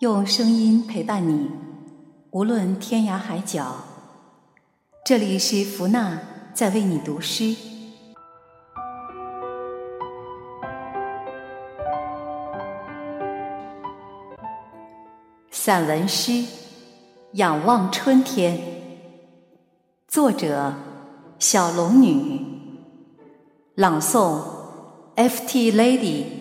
用声音陪伴你，无论天涯海角。这里是福娜在为你读诗。散文诗《仰望春天》，作者小龙女，朗诵 FT Lady。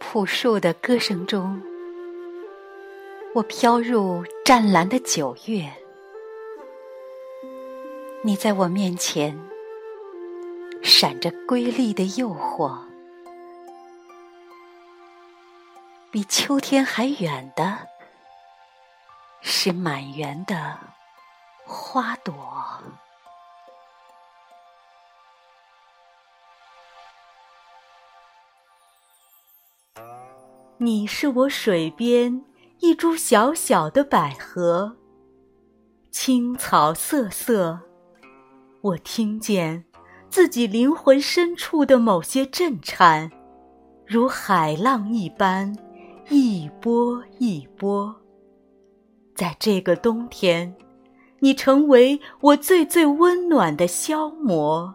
朴树的歌声中，我飘入湛蓝的九月。你在我面前闪着瑰丽的诱惑，比秋天还远的是满园的花朵。你是我水边一株小小的百合，青草瑟瑟，我听见自己灵魂深处的某些震颤，如海浪一般，一波一波。在这个冬天，你成为我最最温暖的消磨。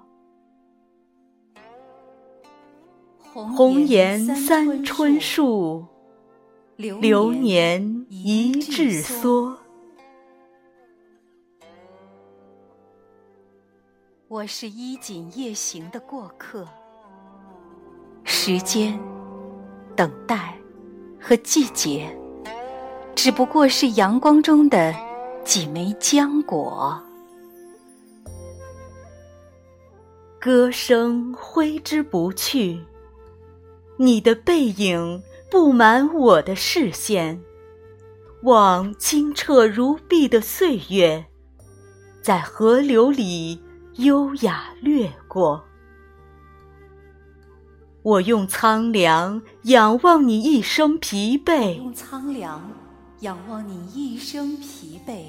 红颜三春树，流年一致梭。我是衣锦夜行的过客，时间、等待和季节，只不过是阳光中的几枚浆果。歌声挥之不去。你的背影布满我的视线，望清澈如碧的岁月，在河流里优雅掠过。我用苍凉仰望你一生疲惫，用苍凉仰望你一生疲惫。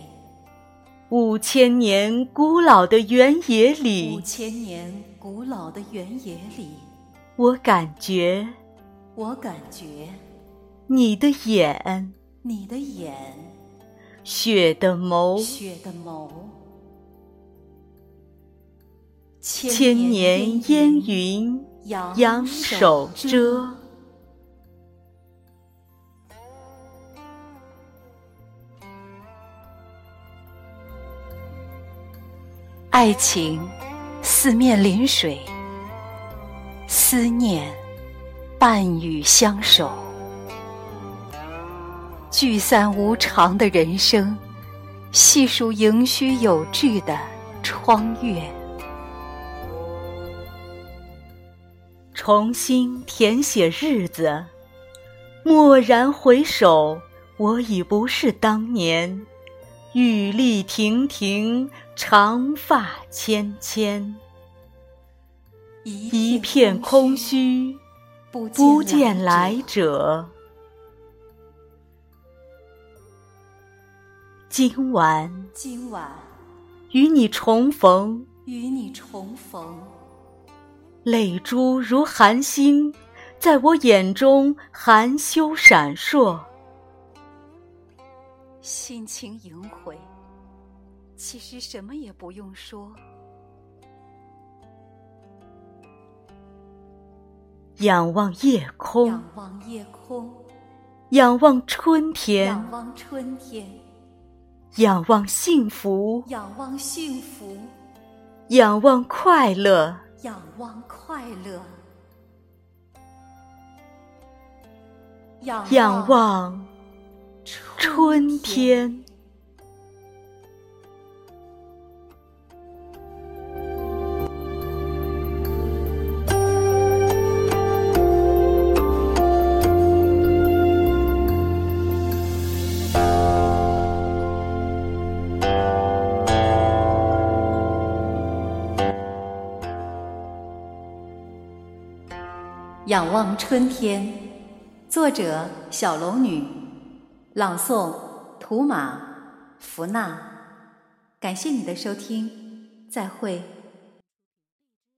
五千年古老的原野里，五千年古老的原野里。我感觉，我感觉，你的眼，你的眼，雪的眸，雪的眸，千年烟云，扬手遮。爱情，四面临水。思念，伴雨相守，聚散无常的人生，细数盈虚有致的窗月，重新填写日子。蓦然回首，我已不是当年，玉立亭亭，长发芊芊。一片空虚，不见来者。今晚，今晚与你重逢，与你重逢。泪珠如寒星，在我眼中含羞闪烁。心情萦回，其实什么也不用说。仰望夜空，仰望夜空，仰望春天，仰望春天，仰望幸福，仰望幸福，仰望快乐，仰望快乐，仰望春天。仰望春天，作者小龙女，朗诵图马福娜。感谢你的收听，再会。